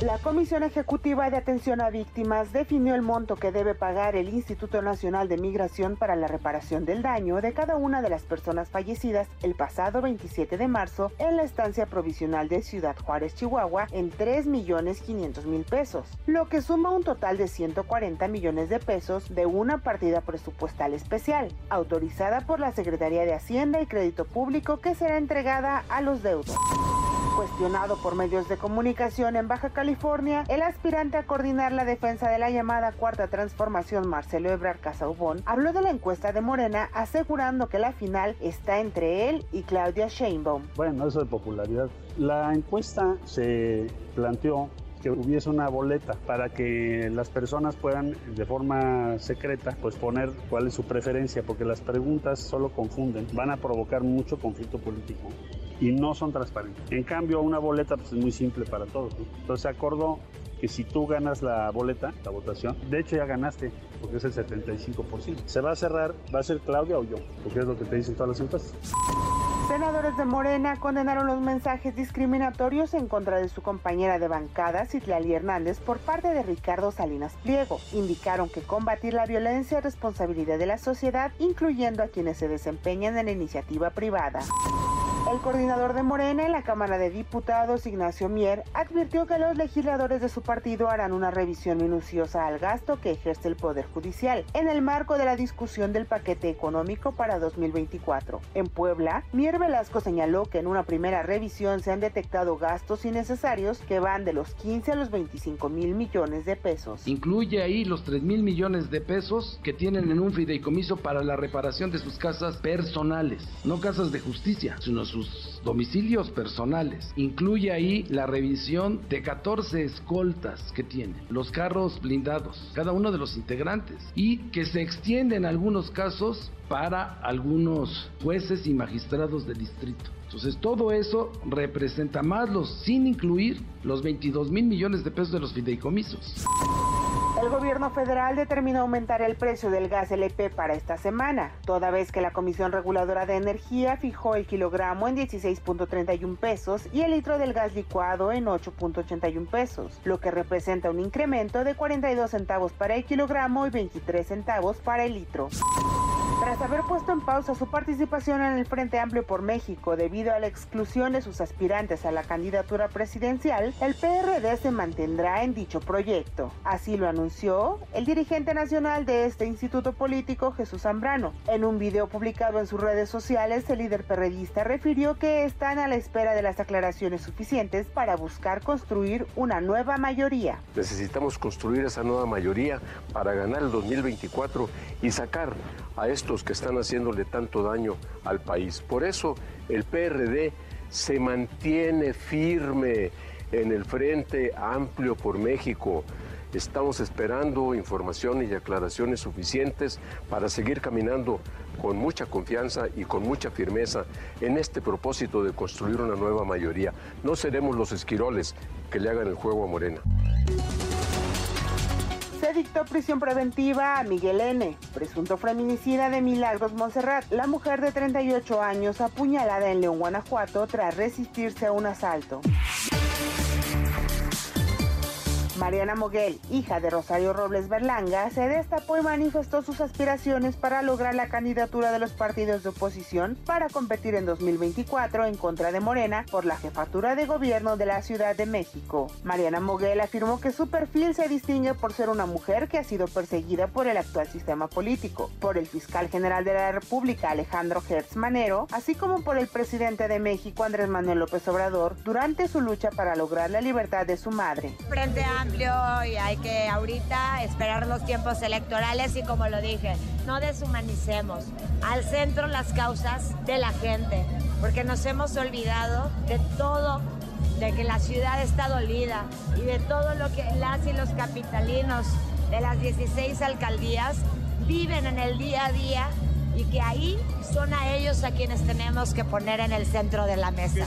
La Comisión Ejecutiva de Atención a Víctimas definió el monto que debe pagar el Instituto Nacional de Migración para la reparación del daño de cada una de las personas fallecidas el pasado 27 de marzo en la estancia provisional de Ciudad Juárez, Chihuahua, en 3 millones 500 mil pesos, lo que suma un total de 140 millones de pesos de una partida presupuestal especial, autorizada por la Secretaría de Hacienda y Crédito Público que será entregada a los deudos. Cuestionado por medios de comunicación en Baja California, el aspirante a coordinar la defensa de la llamada Cuarta Transformación, Marcelo Ebrard Casaubon, habló de la encuesta de Morena, asegurando que la final está entre él y Claudia Sheinbaum. Bueno, eso de popularidad. La encuesta se planteó que hubiese una boleta para que las personas puedan de forma secreta pues poner cuál es su preferencia porque las preguntas solo confunden, van a provocar mucho conflicto político y no son transparentes. En cambio, una boleta pues, es muy simple para todos. Entonces se acordó que si tú ganas la boleta, la votación, de hecho ya ganaste, porque es el 75%. Se va a cerrar, va a ser Claudia o yo, porque es lo que te dicen todas las encuestas. Senadores de Morena condenaron los mensajes discriminatorios en contra de su compañera de bancada, Citlali Hernández, por parte de Ricardo Salinas Pliego. Indicaron que combatir la violencia es responsabilidad de la sociedad, incluyendo a quienes se desempeñan en la iniciativa privada. El coordinador de Morena en la Cámara de Diputados, Ignacio Mier, advirtió que los legisladores de su partido harán una revisión minuciosa al gasto que ejerce el Poder Judicial en el marco de la discusión del paquete económico para 2024. En Puebla, Mier Velasco señaló que en una primera revisión se han detectado gastos innecesarios que van de los 15 a los 25 mil millones de pesos. Incluye ahí los 3 mil millones de pesos que tienen en un fideicomiso para la reparación de sus casas personales, no casas de justicia, sino sus domicilios personales. Incluye ahí la revisión de 14 escoltas que tienen, los carros blindados, cada uno de los integrantes, y que se extiende en algunos casos para algunos jueces y magistrados de distrito. Entonces todo eso representa más los, sin incluir los 22 mil millones de pesos de los fideicomisos. El gobierno federal determinó aumentar el precio del gas LP para esta semana, toda vez que la Comisión Reguladora de Energía fijó el kilogramo en 16.31 pesos y el litro del gas licuado en 8.81 pesos, lo que representa un incremento de 42 centavos para el kilogramo y 23 centavos para el litro. Tras haber puesto en pausa su participación en el Frente Amplio por México debido a la exclusión de sus aspirantes a la candidatura presidencial, el PRD se mantendrá en dicho proyecto. Así lo anunció el dirigente nacional de este instituto político, Jesús Zambrano. En un video publicado en sus redes sociales, el líder perredista refirió que están a la espera de las aclaraciones suficientes para buscar construir una nueva mayoría. Necesitamos construir esa nueva mayoría para ganar el 2024 y sacar a estos que están haciéndole tanto daño al país. Por eso el PRD se mantiene firme en el Frente Amplio por México. Estamos esperando informaciones y aclaraciones suficientes para seguir caminando con mucha confianza y con mucha firmeza en este propósito de construir una nueva mayoría. No seremos los esquiroles que le hagan el juego a Morena se dictó prisión preventiva a Miguel N., presunto feminicida de Milagros Monserrat, la mujer de 38 años apuñalada en León, Guanajuato, tras resistirse a un asalto. Mariana Moguel, hija de Rosario Robles Berlanga, se destapó y manifestó sus aspiraciones para lograr la candidatura de los partidos de oposición para competir en 2024 en contra de Morena por la jefatura de gobierno de la Ciudad de México. Mariana Moguel afirmó que su perfil se distingue por ser una mujer que ha sido perseguida por el actual sistema político, por el fiscal general de la República Alejandro Hertz Manero, así como por el presidente de México Andrés Manuel López Obrador durante su lucha para lograr la libertad de su madre. Y hay que ahorita esperar los tiempos electorales y como lo dije, no deshumanicemos. Al centro las causas de la gente, porque nos hemos olvidado de todo, de que la ciudad está dolida y de todo lo que las y los capitalinos de las 16 alcaldías viven en el día a día y que ahí son a ellos a quienes tenemos que poner en el centro de la mesa.